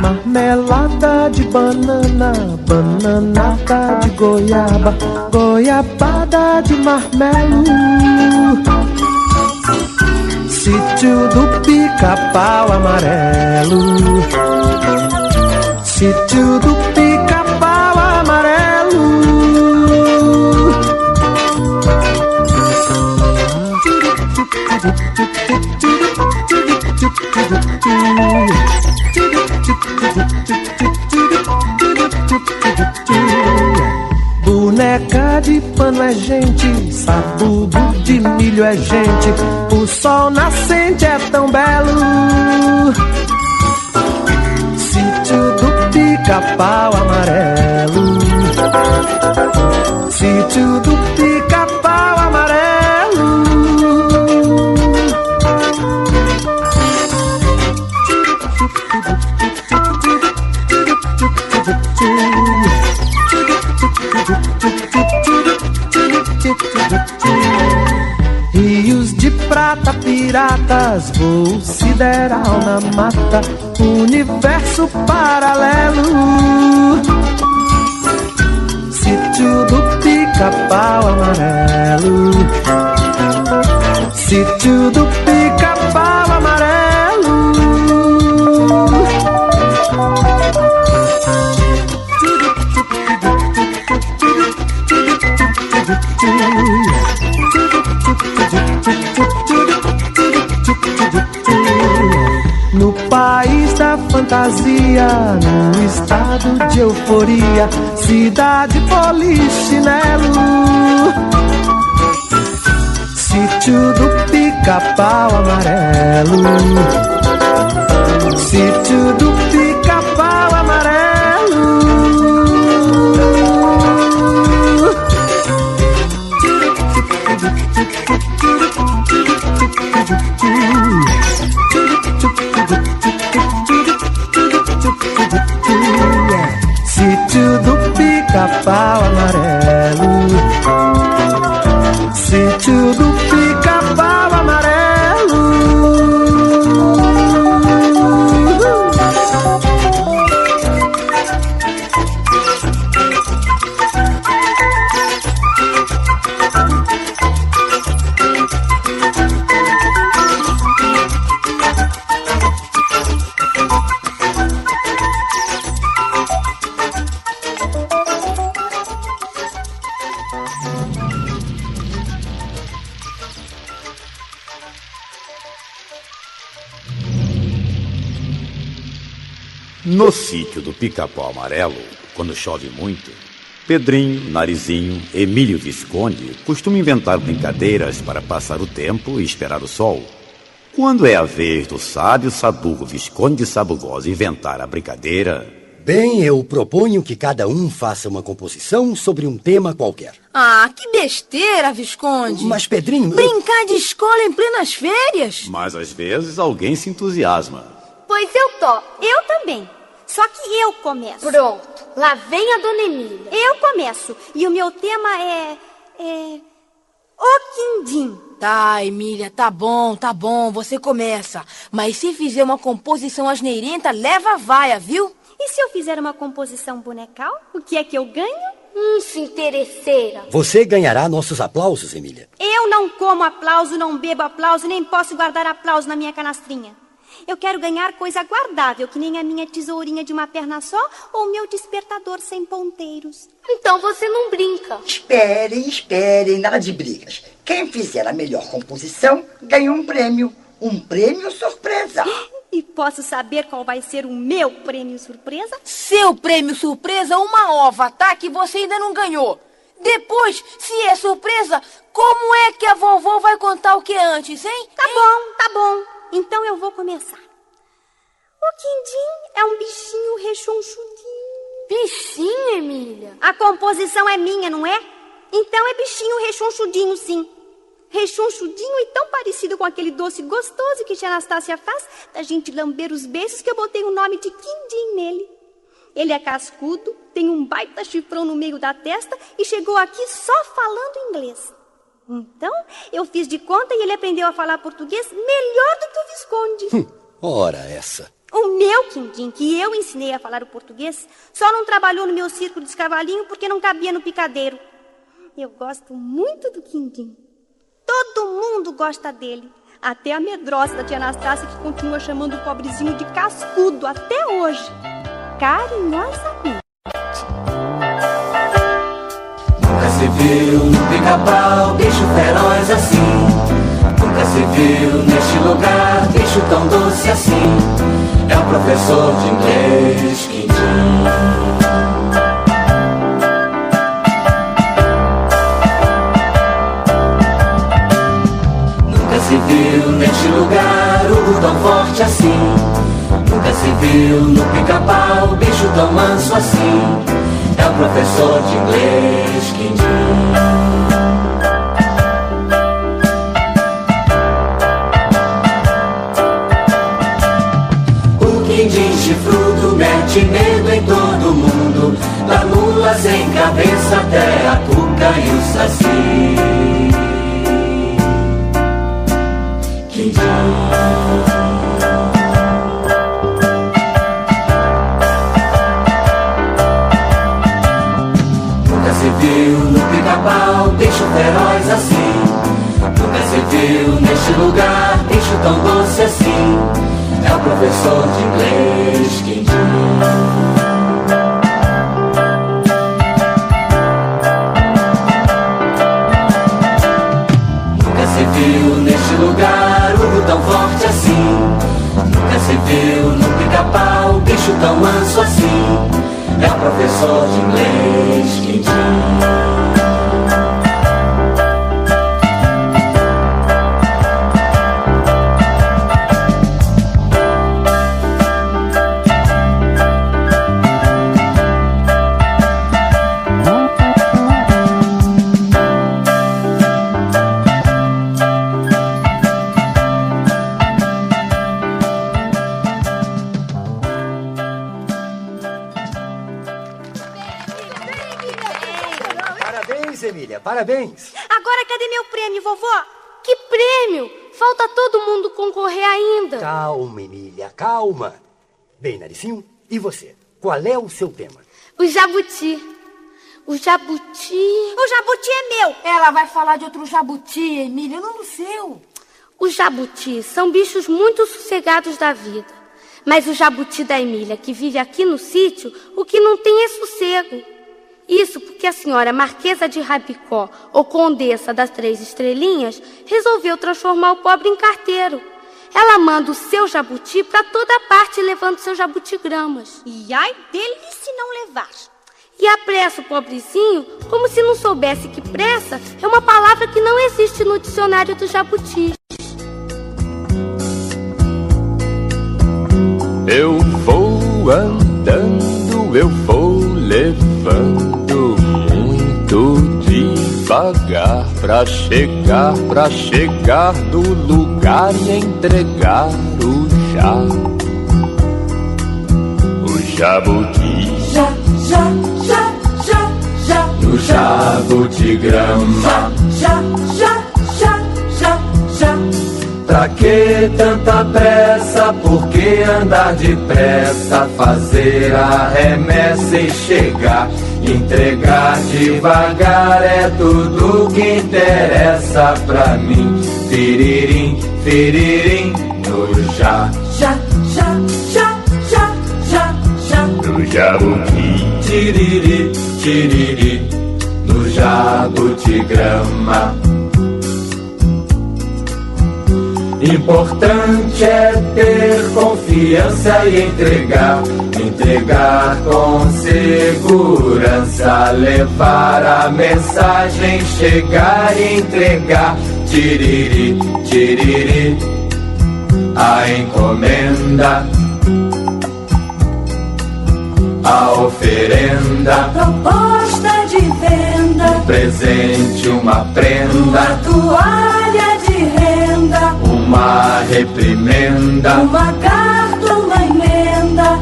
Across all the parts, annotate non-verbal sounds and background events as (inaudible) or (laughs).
Marmelada de banana, bananada de goiaba, goiabada de marmelo. Sítio do pica-pau amarelo. Sítio do pica-pau Boneca de pano é gente, sabugo de milho é gente, o sol nascente é tão belo. Sítio do pica-pau amarelo. Sítio do pica-pau piratas, voo sideral na mata, universo paralelo. Sítio do pica-pau amarelo. Sítio do fantasia, no estado de euforia, cidade polichinelo. Sítio do pica-pau amarelo. Sítio do pica-pau Pica-Pau Amarelo, quando chove muito, Pedrinho, Narizinho, Emílio Visconde costumam inventar brincadeiras para passar o tempo e esperar o sol. Quando é a vez do sábio Sabugo Visconde de Sabugosa inventar a brincadeira, Bem, eu proponho que cada um faça uma composição sobre um tema qualquer. Ah, que besteira, Visconde. Mas, Pedrinho. eu- Brincar de escola em plenas férias? mas às vezes alguém se entusiasma. Pois eu tô. Eu também. Só que eu começo. Pronto, lá vem a dona Emília. Eu começo. E o meu tema é. É. O Quindim. Tá, Emília, tá bom, tá bom, você começa. Mas se fizer uma composição asneirenta, leva a vaia, viu? E se eu fizer uma composição bonecal, o que é que eu ganho? Hum, se interesseira. Você ganhará nossos aplausos, Emília. Eu não como aplauso, não bebo aplauso, nem posso guardar aplauso na minha canastrinha. Eu quero ganhar coisa guardável, que nem a minha tesourinha de uma perna só ou o meu despertador sem ponteiros. Então você não brinca. Esperem, esperem, nada de brigas. Quem fizer a melhor composição ganha um prêmio. Um prêmio surpresa. E posso saber qual vai ser o meu prêmio surpresa? Seu prêmio surpresa, uma ova, tá? Que você ainda não ganhou. Depois, se é surpresa, como é que a vovó vai contar o que é antes, hein? Tá bom, tá bom. Então eu vou começar. O quindim é um bichinho rechonchudinho. Bichinho, Emília. A composição é minha, não é? Então é bichinho rechonchudinho, sim. Rechonchudinho e tão parecido com aquele doce gostoso que tia Anastácia faz da gente lamber os beijos que eu botei o nome de quindim nele. Ele é cascudo, tem um baita chifrão no meio da testa e chegou aqui só falando inglês. Então, eu fiz de conta e ele aprendeu a falar português melhor do que o Visconde. Hum, ora essa. O meu Quindim, que eu ensinei a falar o português, só não trabalhou no meu círculo de cavalinho porque não cabia no picadeiro. Eu gosto muito do Quindim. Todo mundo gosta dele. Até a medrosa da tia Anastácia que continua chamando o pobrezinho de cascudo até hoje. Carinhosamente. Nunca se viu pica-pau bicho feroz assim. Nunca se viu neste lugar bicho tão doce assim. É o professor de inglês Quindim. se viu neste lugar o tão forte assim. Nunca se viu no pica-pau bicho tão manso assim. É o professor de inglês Quindim. Mete medo em todo mundo. Da mula sem cabeça até a cuca e o saci. Nunca se viu no pica-pau bicho feroz assim. Nunca se viu neste lugar bicho tão doce assim. É o professor de inglês tão forte assim. Nunca se viu no pica-pau bicho tão manso assim. É o professor de inglês Quintim. Parabéns! Agora cadê meu prêmio, vovó? Que prêmio? Falta todo mundo concorrer ainda. Calma, Emília, calma. Bem, Naricinho, e você? Qual é o seu tema? O jabuti. O jabuti. O jabuti é meu. Ela vai falar de outro jabuti, Emília, não do seu. Os jabutis são bichos muito sossegados da vida. Mas o jabuti da Emília, que vive aqui no sítio, o que não tem é sossego. Isso porque a senhora Marquesa de Rabicó, ou Condessa das Três Estrelinhas, resolveu transformar o pobre em carteiro. Ela manda o seu jabuti para toda parte levando seus jabutigramas. E ai dele se não levar. E apressa o pobrezinho como se não soubesse que pressa é uma palavra que não existe no dicionário dos jabutis. Eu vou andando, eu vou devagar pra chegar, pra chegar do lugar e entregar o já. O jabuti. Já, já, já, já, já. No jabutigrama. Já, já, já, já, já. Pra que tanta pressa? Por que andar depressa? Fazer a remessa e chegar. Entregar devagar é tudo que interessa pra mim. Firirim, firirim, no já. Já, já, já, já, já, já. No jabuti. Tiriri, tiriri, no jabutigrama. Importante é ter confiança e entregar, entregar com segurança, levar a mensagem, chegar e entregar, tiriri, tiriri, a encomenda, a oferenda, proposta de venda, presente, uma prenda, uma toalha de renda, uma reprimenda, uma carta, uma emenda,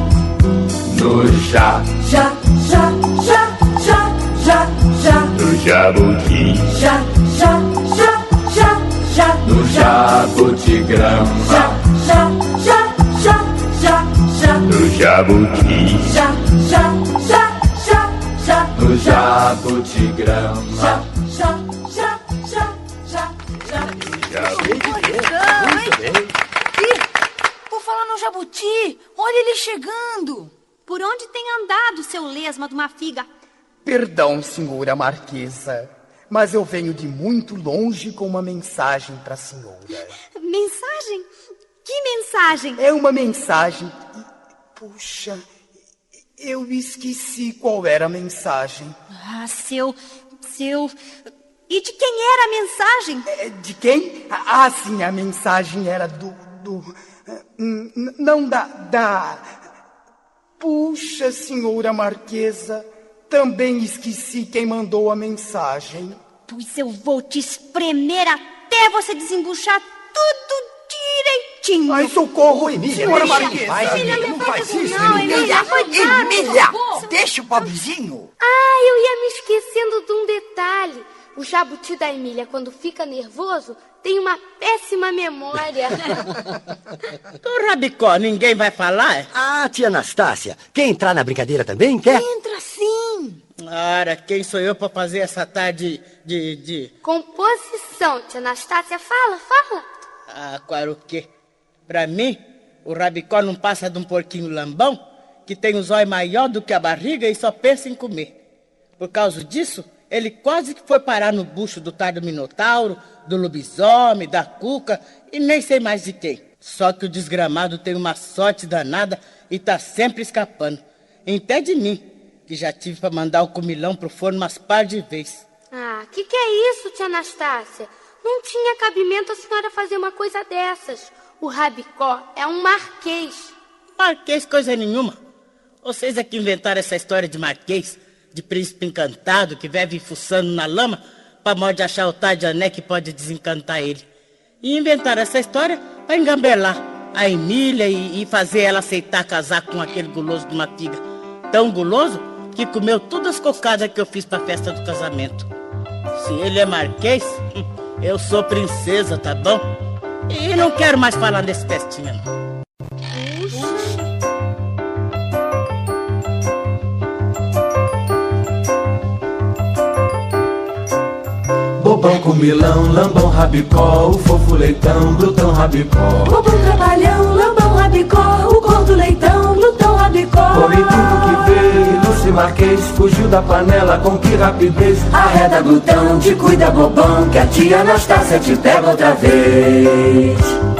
no já, já, já, já, já, já, já, no jabuti, já, já, já, já, já, no jabutigrama, já, já, já, já, já, já, no jabuti, já, já, já, já, já, no jabutigrama, já, lesma de uma figa? Perdão, senhora Marquesa, mas eu venho de muito longe com uma mensagem para a senhora. Mensagem? Que mensagem? É uma mensagem. Puxa, eu esqueci qual era a mensagem. Ah, seu. seu. E de quem era a mensagem? É, de quem? Ah, sim, a mensagem era do. do. n- Não da. da. Puxa, senhora Marquesa, também esqueci quem mandou a mensagem. Pois eu vou te espremer até você desembuchar tudo direitinho. Ai, socorro, Emília, senhora Marquesa. faz, Emília, não faz isso, Não, Emília. Emília. Emília, deixa o pobrezinho. Ah, eu ia me esquecendo de um detalhe. O jabuti da Emília, quando fica nervoso, tem uma péssima memória. Do (laughs) Rabicó, ninguém vai falar? Ah, tia Anastácia, quer entrar na brincadeira também, quer? Entra sim. Ora, quem sou eu pra fazer essa tarde de. de. Composição, tia Anastácia, fala, fala. Ah, claro o quê? Pra mim, o Rabicó não passa de um porquinho lambão que tem os olhos maior do que a barriga e só pensa em comer. Por causa disso, ele quase que foi parar no bucho do tal do Minotauro, do lobisomem, da cuca e nem sei mais de quem. Só que o desgramado tem uma sorte danada e tá sempre escapando. Até de mim, que já tive pra mandar o comilão pro forno umas par de vezes. Ah, que que é isso, tia Anastácia? Não tinha cabimento a senhora fazer uma coisa dessas. O Rabicó é um marquês. Marquês coisa nenhuma. Vocês é que inventaram essa história de marquês, de príncipe encantado que vive fuçando na lama pra modo de achar o tal de ané que pode desencantar ele. E inventaram essa história pra engambelar a Emília e, e fazer ela aceitar casar com aquele guloso de uma figa. Tão guloso que comeu todas as cocadas que eu fiz pra festa do casamento. Se ele é marquês, (laughs) eu sou princesa, tá bom? E não quero mais falar desse festinha, não. Bobão com milão, lambão, rabicó, o fofo leitão, glutão, rabicó. Bobão trabalhão, lambão, rabicó, o gordo leitão, glutão, rabicó. Come tudo que vê, Lúcio Marquês fugiu da panela com que rapidez. Arreda glutão, te cuida bobão, que a tia Anastácia te pega outra vez.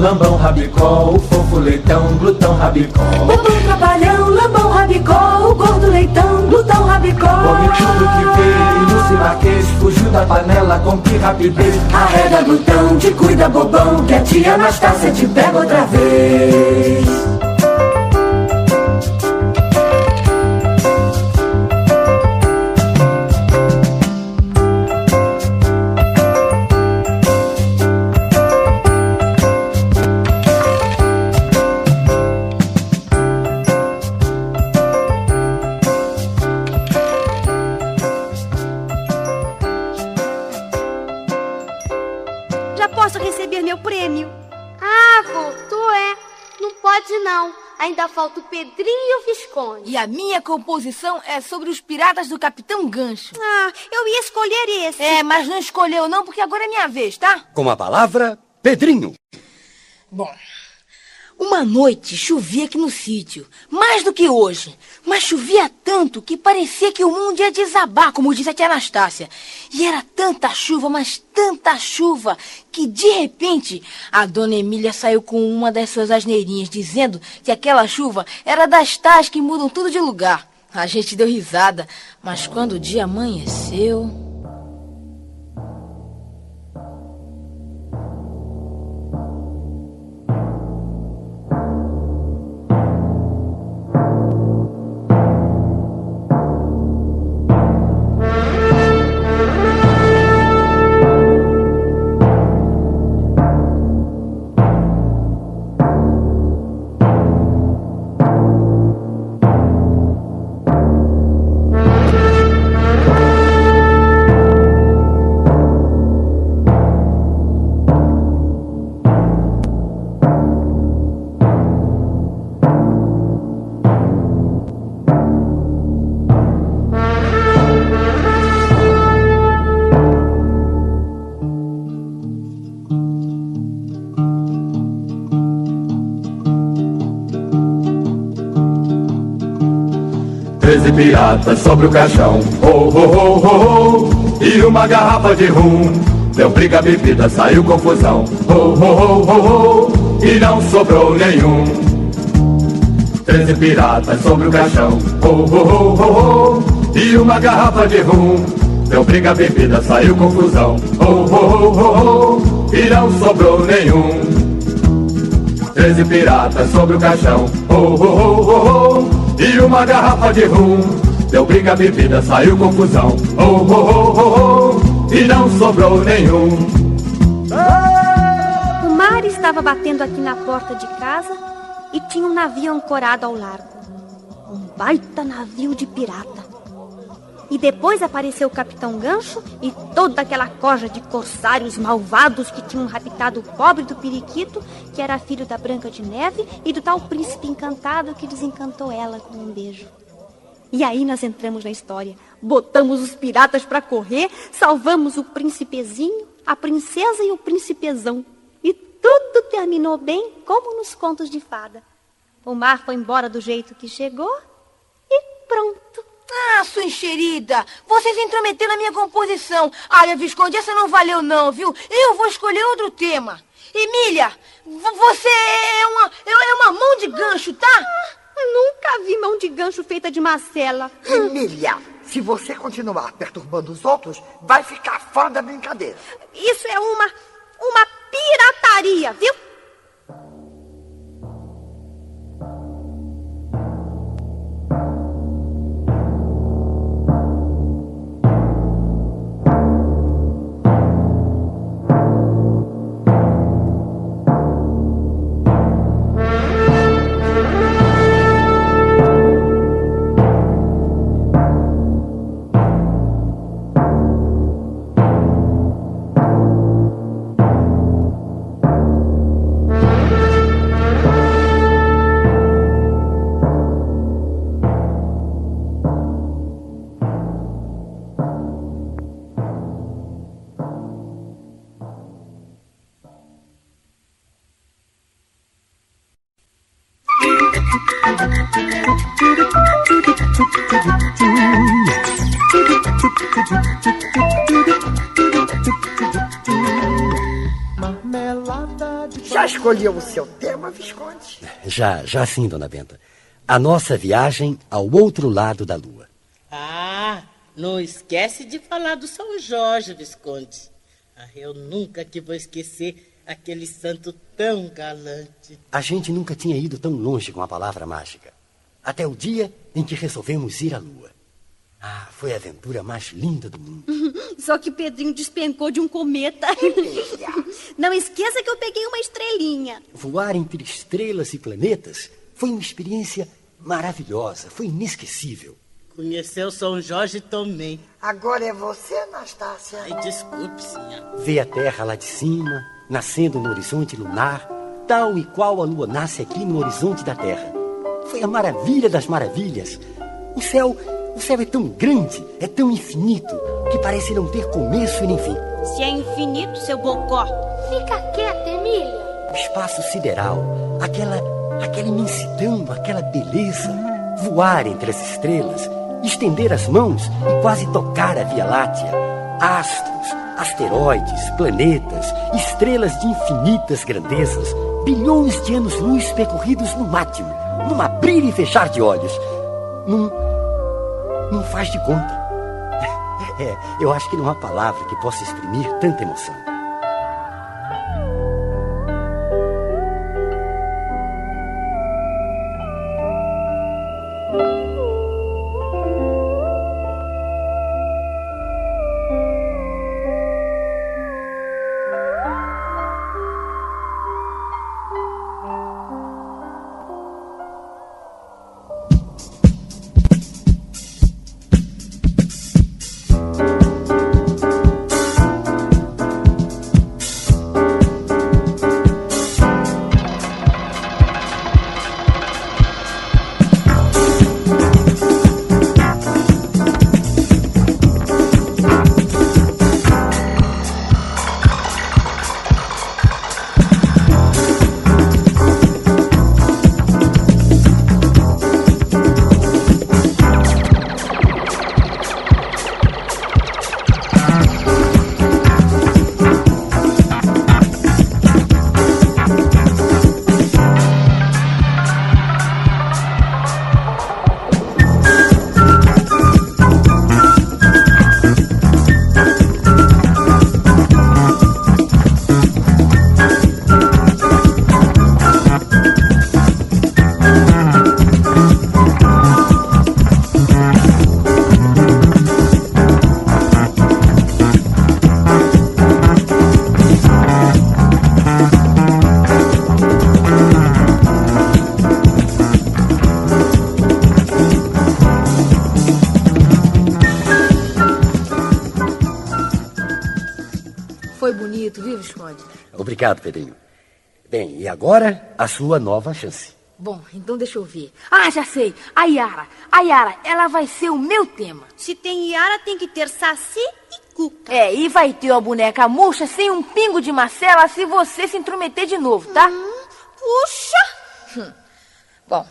Lambão, rabicó, o fofo leitão, glutão, rabicó. Bobão trabalhão, lambão, rabicó, o gordo leitão, glutão, rabicó. Come tudo que vê, Lúcio Marquês fugiu da panela com que rapidez. Arreda glutão, te cuida bobão, que a tia Anastácia te pega outra vez. E a minha composição é sobre os piratas do Capitão Gancho. Ah, eu ia escolher esse. É, mas não escolheu não, porque agora é minha vez, tá? Com a palavra, Pedrinho. Bom, uma noite chovia aqui no sítio, mais do que hoje. Mas chovia tanto que parecia que o mundo ia desabar, como disse a tia Anastácia. E era tanta chuva, mas tanta chuva, que de repente a dona Emília saiu com uma das suas asneirinhas, dizendo que aquela chuva era das tais que mudam tudo de lugar. A gente deu risada, mas quando o dia amanheceu. Treze piratas sobre o caixão, oh, oh, oh, oh, oh, e uma garrafa de rum. Deu briga, bebida, saiu confusão, oh, oh, oh, oh, oh, e não sobrou nenhum. Treze piratas sobre o caixão, oh, oh, oh, oh, oh, e uma garrafa de rum. Deu briga, bebida, saiu confusão, oh, oh, oh, oh, oh, e não sobrou nenhum. Treze piratas sobre o caixão, oh, oh, oh, oh, oh, e uma garrafa de rum. Deu briga, bebida, saiu confusão, oh, oh, oh, oh, oh, e não sobrou nenhum. O mar estava batendo aqui na porta de casa e tinha um navio ancorado ao largo. Um baita navio de pirata. E depois apareceu o Capitão Gancho e toda aquela corja de corsários malvados que tinham raptado o pobre do periquito, que era filho da Branca de Neve e do tal príncipe encantado que desencantou ela com um beijo. E aí nós entramos na história. Botamos os piratas para correr, salvamos o príncipezinho, a princesa e o príncipezão. E tudo terminou bem como nos contos de fada. O mar foi embora do jeito que chegou e pronto. Ah, sua enxerida! Vocês intrometeram na minha composição. Olha, Visconde, essa não valeu não, viu? Eu vou escolher outro tema. Emília, você é uma, é uma mão de gancho, tá? Ah, nunca vi mão de gancho feita de macela. Emília, se você continuar perturbando os outros, vai ficar fora da brincadeira. Isso é uma, uma pirataria, viu? Já escolheu o seu tema, Visconde? Já, já sim, dona Benta. A nossa viagem ao outro lado da lua. Ah, não esquece de falar do São Jorge, Visconde. Ah, eu nunca que vou esquecer aquele santo tão galante. A gente nunca tinha ido tão longe com a palavra mágica. Até o dia em que resolvemos ir à lua. Ah, foi a aventura mais linda do mundo. (laughs) Só que Pedrinho despencou de um cometa. Não esqueça que eu peguei uma estrelinha. Voar entre estrelas e planetas foi uma experiência maravilhosa, foi inesquecível. Conheceu São Jorge também. Agora é você, Anastácia. Ai, desculpe, senhor. Ver a Terra lá de cima, nascendo no horizonte lunar, tal e qual a lua nasce aqui no horizonte da Terra. Foi a maravilha das maravilhas. O céu, o céu é tão grande, é tão infinito, que parece não ter começo e nem fim. Se é infinito, seu bocó. Fica quieta, Emília. O espaço sideral, aquela, aquela imensidão, aquela beleza, voar entre as estrelas, estender as mãos e quase tocar a Via Láctea. Astros, asteroides, planetas, estrelas de infinitas grandezas, bilhões de anos-luz percorridos no máximo, num abrir e fechar de olhos, num. Não faz de conta. É, eu acho que não há palavra que possa exprimir tanta emoção. Obrigado, Pedrinho. Bem, e agora a sua nova chance. Bom, então deixa eu ver. Ah, já sei. A Yara. A Yara, ela vai ser o meu tema. Se tem Yara, tem que ter Saci e Cuca. É, e vai ter a boneca murcha sem um pingo de Marcela se você se intrometer de novo, tá? Hum, puxa! Hum. Bom,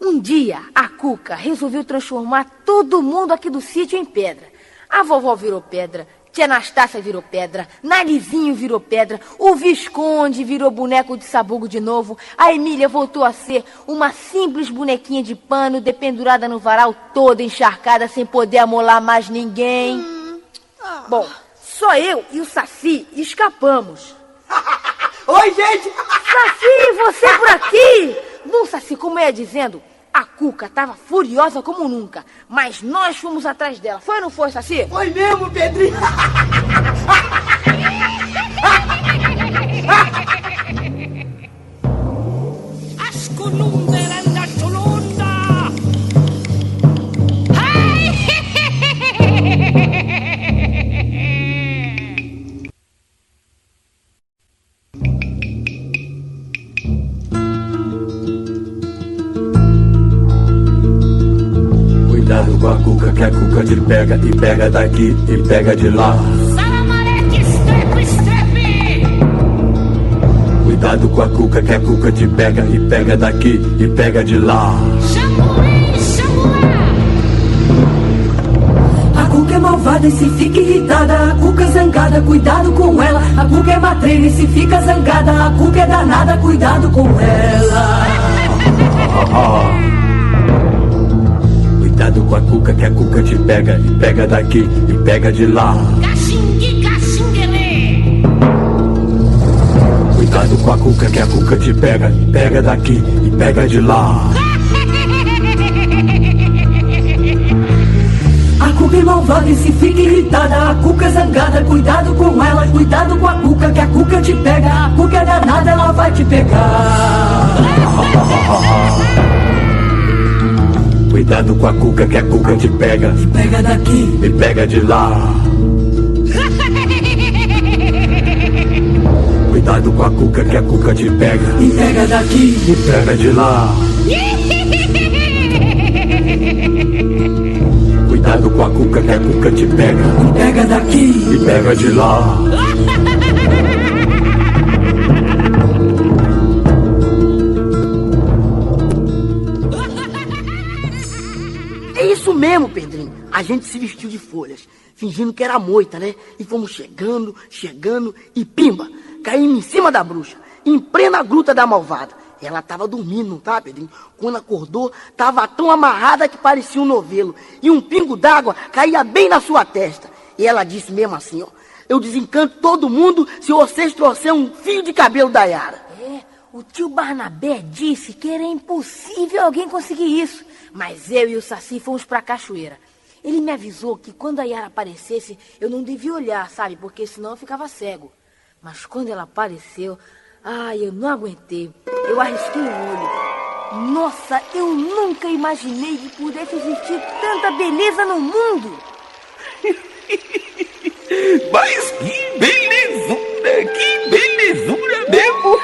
um dia a Cuca resolveu transformar todo mundo aqui do sítio em pedra. A vovó virou pedra, Tia Anastácia virou pedra, Narizinho virou pedra, o Visconde virou boneco de sabugo de novo, a Emília voltou a ser uma simples bonequinha de pano dependurada no varal toda encharcada sem poder amolar mais ninguém. Hum. Ah. Bom, só eu e o Saci escapamos. (laughs) Oi, gente! Saci, você por aqui? Bom, Saci, como eu ia dizendo, a Cuca estava furiosa como nunca, mas nós fomos atrás dela. Foi ou não foi, Saci? Foi mesmo, Pedrinho! As colundas cuca, que a cuca te pega e pega daqui e pega de lá. Salamarete, step, step! Cuidado com a cuca, que a cuca te pega e pega daqui e pega de lá. Xambué! A cuca é malvada e se fica irritada, a cuca é zangada, cuidado com ela. A cuca é matreira e se fica zangada, a cuca é danada, cuidado com ela. (laughs) Cuidado com a cuca, que a cuca te pega e pega daqui e pega de lá. Caxingue, caxinguelê! Cuidado com a cuca, que a cuca te pega e pega daqui e pega de lá. A cuca é malvada e se fica irritada, a cuca é zangada, cuidado com ela. Cuidado com a cuca, que a cuca te pega. A cuca é danada, ela vai te pegar. (laughs) Cuidado com a cuca, que a cuca te pega E pega daqui e pega de lá. (laughs) Cuidado com a cuca, que a cuca te pega e pega daqui e pega de lá. (laughs) Cuidado com a cuca, que a cuca te pega e pega daqui e pega de lá. A gente se vestiu de folhas, fingindo que era moita, né? E fomos chegando, chegando e pimba! Caímos em cima da bruxa, em plena gruta da malvada. Ela tava dormindo, tá, Pedrinho? Quando acordou, tava tão amarrada que parecia um novelo. E um pingo d'água caía bem na sua testa. E ela disse mesmo assim, ó. Eu desencanto todo mundo se vocês trouxerem um fio de cabelo da Yara. É, o tio Barnabé disse que era impossível alguém conseguir isso. Mas eu e o Saci fomos pra cachoeira. Ele me avisou que quando a Yara aparecesse, eu não devia olhar, sabe? Porque senão eu ficava cego. Mas quando ela apareceu, ai, eu não aguentei. Eu arrisquei o olho. Nossa, eu nunca imaginei que pudesse existir tanta beleza no mundo. (laughs) Mas que belezura, que belezura mesmo.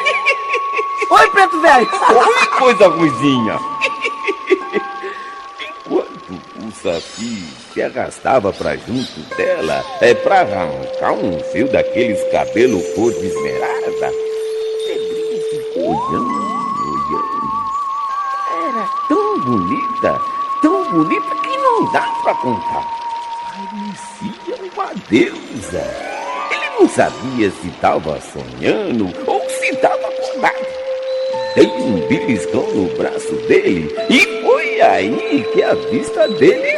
Oi, preto velho. Oi, coisa ruizinha. Saci se arrastava pra junto dela, é pra arrancar um fio daqueles cabelos cor de esmeralda, Pedrinho ficou olhando, olhando. Era tão bonita, tão bonita que não dá pra contar. Parecia uma deusa. Ele não sabia se estava sonhando ou se estava acordado. Dei um beliscão no braço dele e foi aí que a vista dele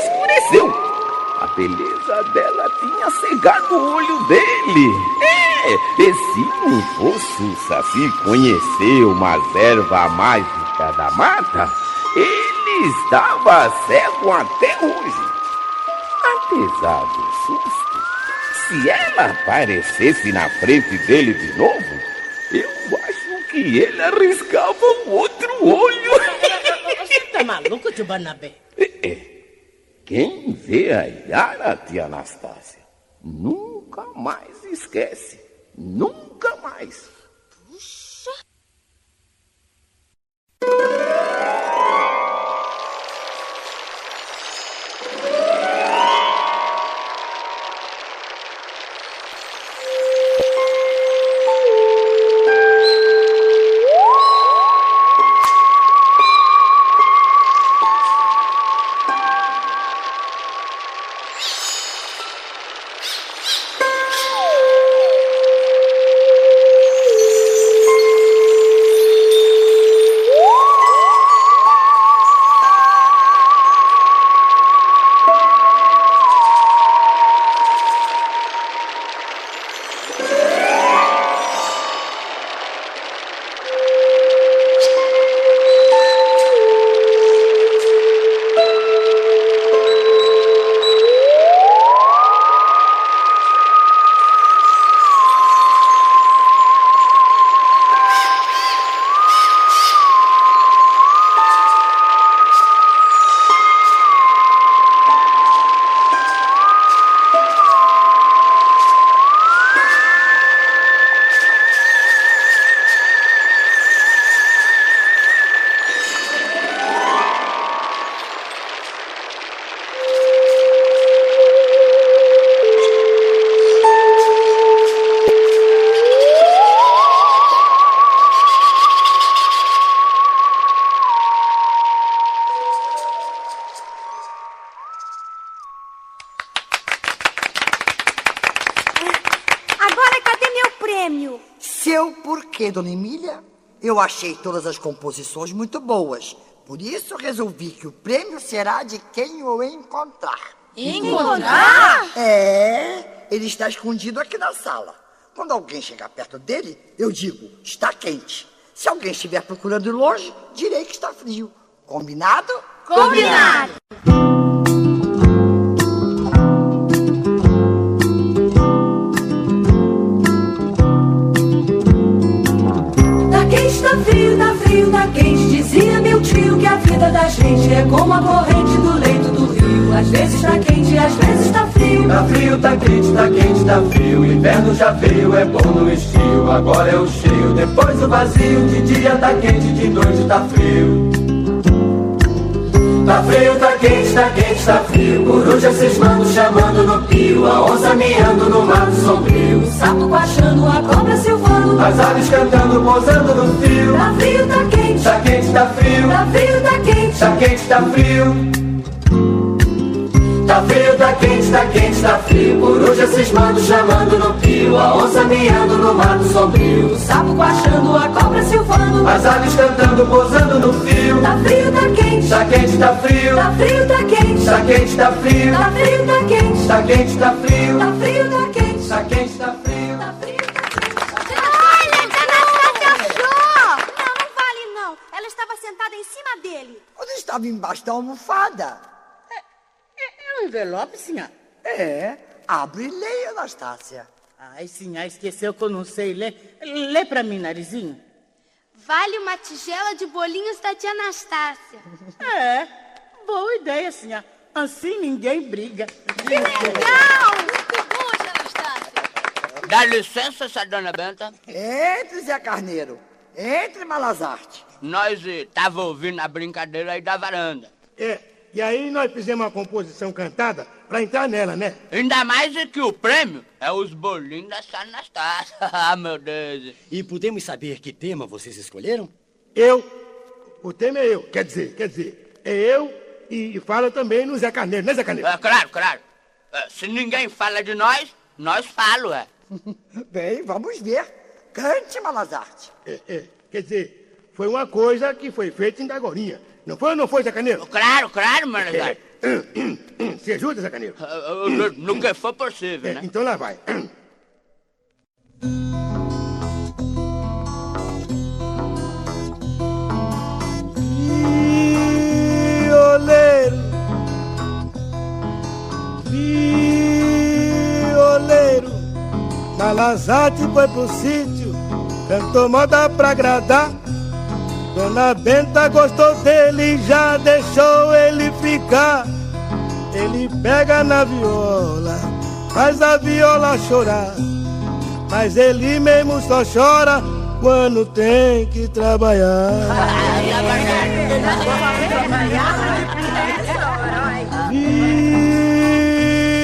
beleza dela tinha cegado o olho dele. É, e se não fosse o Saci conhecer uma erva mágica da mata, ele estava cego até hoje. Apesar do susto, se ela aparecesse na frente dele de novo, eu acho que ele arriscava o outro olho. Você tá maluco, tio Barnabé? (laughs) Quem vê a Yara, tia Anastácia, nunca mais esquece. nunca mais. Agora dona Emília? Eu achei todas as composições muito boas. Por isso resolvi que o prêmio será de quem o encontrar. Encontrar? É, ele está escondido aqui na sala. Quando alguém chegar perto dele, eu digo, está quente. Se alguém estiver procurando longe, direi que está frio. Combinado? Combinado. Tá vida da gente é como a corrente do leito do rio. Às vezes tá quente, às vezes tá frio. Tá frio, tá quente, tá quente, tá frio. Inverno já veio, é bom no estio. Agora é o cheio, depois o vazio. De dia tá quente, de noite tá frio. Tá frio, tá quente, tá quente, tá frio. Coruja cismando, chamando no pio. A onça miando no mato sombrio. O sapo baixando, a cobra silvando. As aves cantando, pousando no fio. Tá frio, tá quente. Tá quente, tá frio. Tá frio, tá quente. Tá quente, tá frio. Tá frio, tá quente, tá quente, tá frio. Coruja cismando, chamando no pio. A onça miando no mato sombrio. O sapo baixando, a cobra silvando. As aves cantando, pousando no fio. Tá frio, tá quente. Tá quente, tá frio. Tá frio, tá quente. Tá quente, tá frio. Tá frio, tá quente. Tá quente, tá frio. Embaixo da almofada. É um envelope, senhora? É, abre e leia, Anastácia. Ai, senhora, esqueceu que eu não sei ler. Lê pra mim, narizinho. Vale uma tigela de bolinhos da tia Anastácia. É, boa ideia, senhora. Assim ninguém briga. Dá licença, essa dona Benta. Entre, Zé Carneiro. Entre, Malazarte. Nós estava ouvindo a brincadeira aí da varanda. É, e aí nós fizemos uma composição cantada pra entrar nela, né? Ainda mais é que o prêmio é os bolinhos da Santa Anastácia. (laughs) ah, meu Deus. E podemos saber que tema vocês escolheram? Eu, o tema é eu, quer dizer, quer dizer, é eu e, e fala também no Zé Carneiro, né, Zé Carneiro? É, claro, claro. É, se ninguém fala de nós, nós falo, é. (laughs) Bem, vamos ver. Cante, Malazarte. É, é, quer dizer, foi uma coisa que foi feita em Dagorinha. Não foi ou não foi, Zé Carneiro? Claro, claro, mano. É, Se ajuda, Zé Carneiro? No, no que for possível, É, né? então lá vai. Violeiro, violeiro, Malazate foi pro sítio, cantou moda pra agradar. Dona Benta gostou dele já deixou ele ficar. Ele pega na viola, faz a viola chorar. Mas ele mesmo só chora quando tem que trabalhar.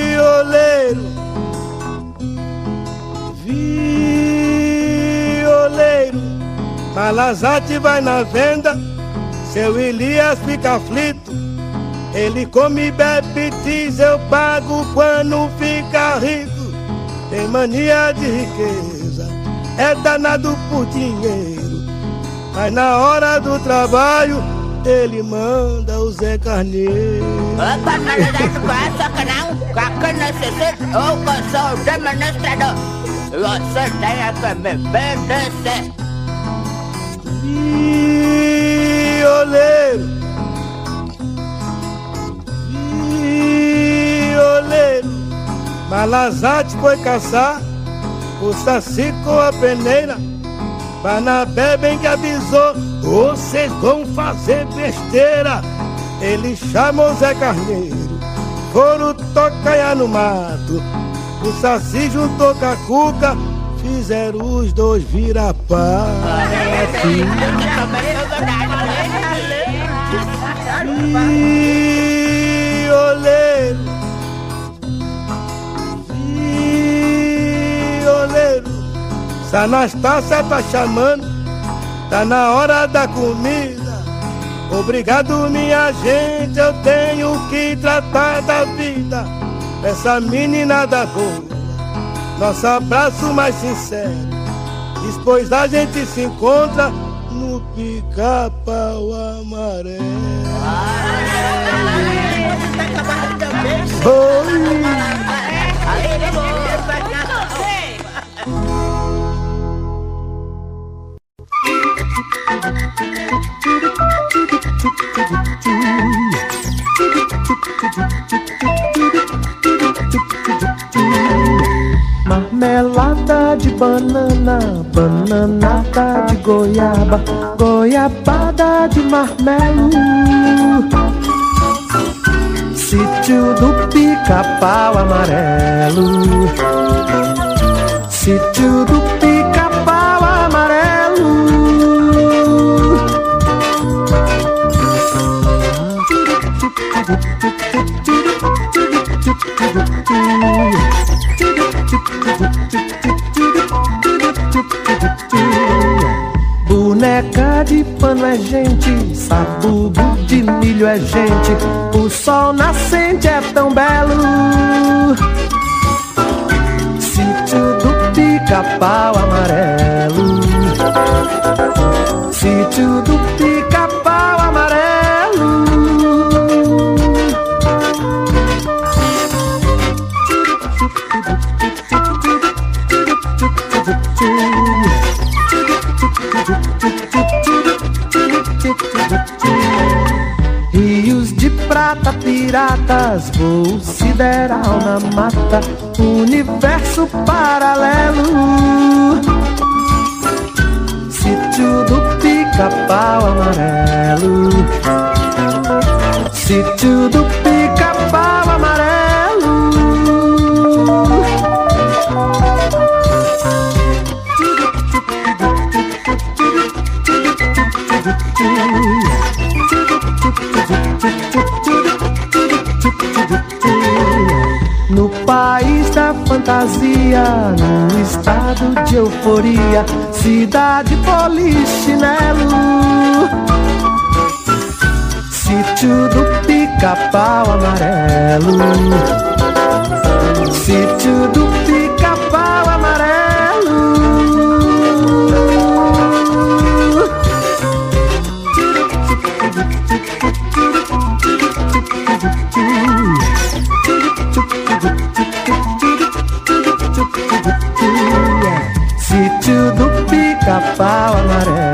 Violeiro, Malazate vai na venda, seu Elias fica aflito. Ele come, bebe, diz eu pago quando fica rico. Tem mania de riqueza, é danado por dinheiro. Mas na hora do trabalho, ele manda o Zé Carneiro. Opa, sou o administrador. Você tem que me obedecer. Violeiro, violeiro, Malazate foi caçar o saci com a peneira. Banabé bem que avisou, vocês vão fazer besteira. Ele chamou Zé Carneiro, foram tocar no mato. O saci juntou com a cuca, fizeram os dois virar Violeiro, violeiro, se Anastácia tá chamando, tá na hora da comida. Obrigado, minha gente, eu tenho que tratar da vida. Essa menina da boa, nosso abraço mais sincero. Depois a gente se encontra no pica-pau amarelo. (laughs) Marmelada de banana, bananada de goiaba, goiabada de marmelo. Sítio do pica-pau amarelo. Sítio do pica-pau amarelo. É gente, sabugo de milho é gente, o sol nascente é tão belo. Sítio do pica-pau amarelo. Sítio do piratas, voo sideral na mata, universo paralelo. Sítio do pica-pau amarelo. Sítio do pica-pau amarelo. Fantasia, num estado de euforia, cidade polichinelo. Sítio do pica-pau amarelo. Sítio do pau amarelo.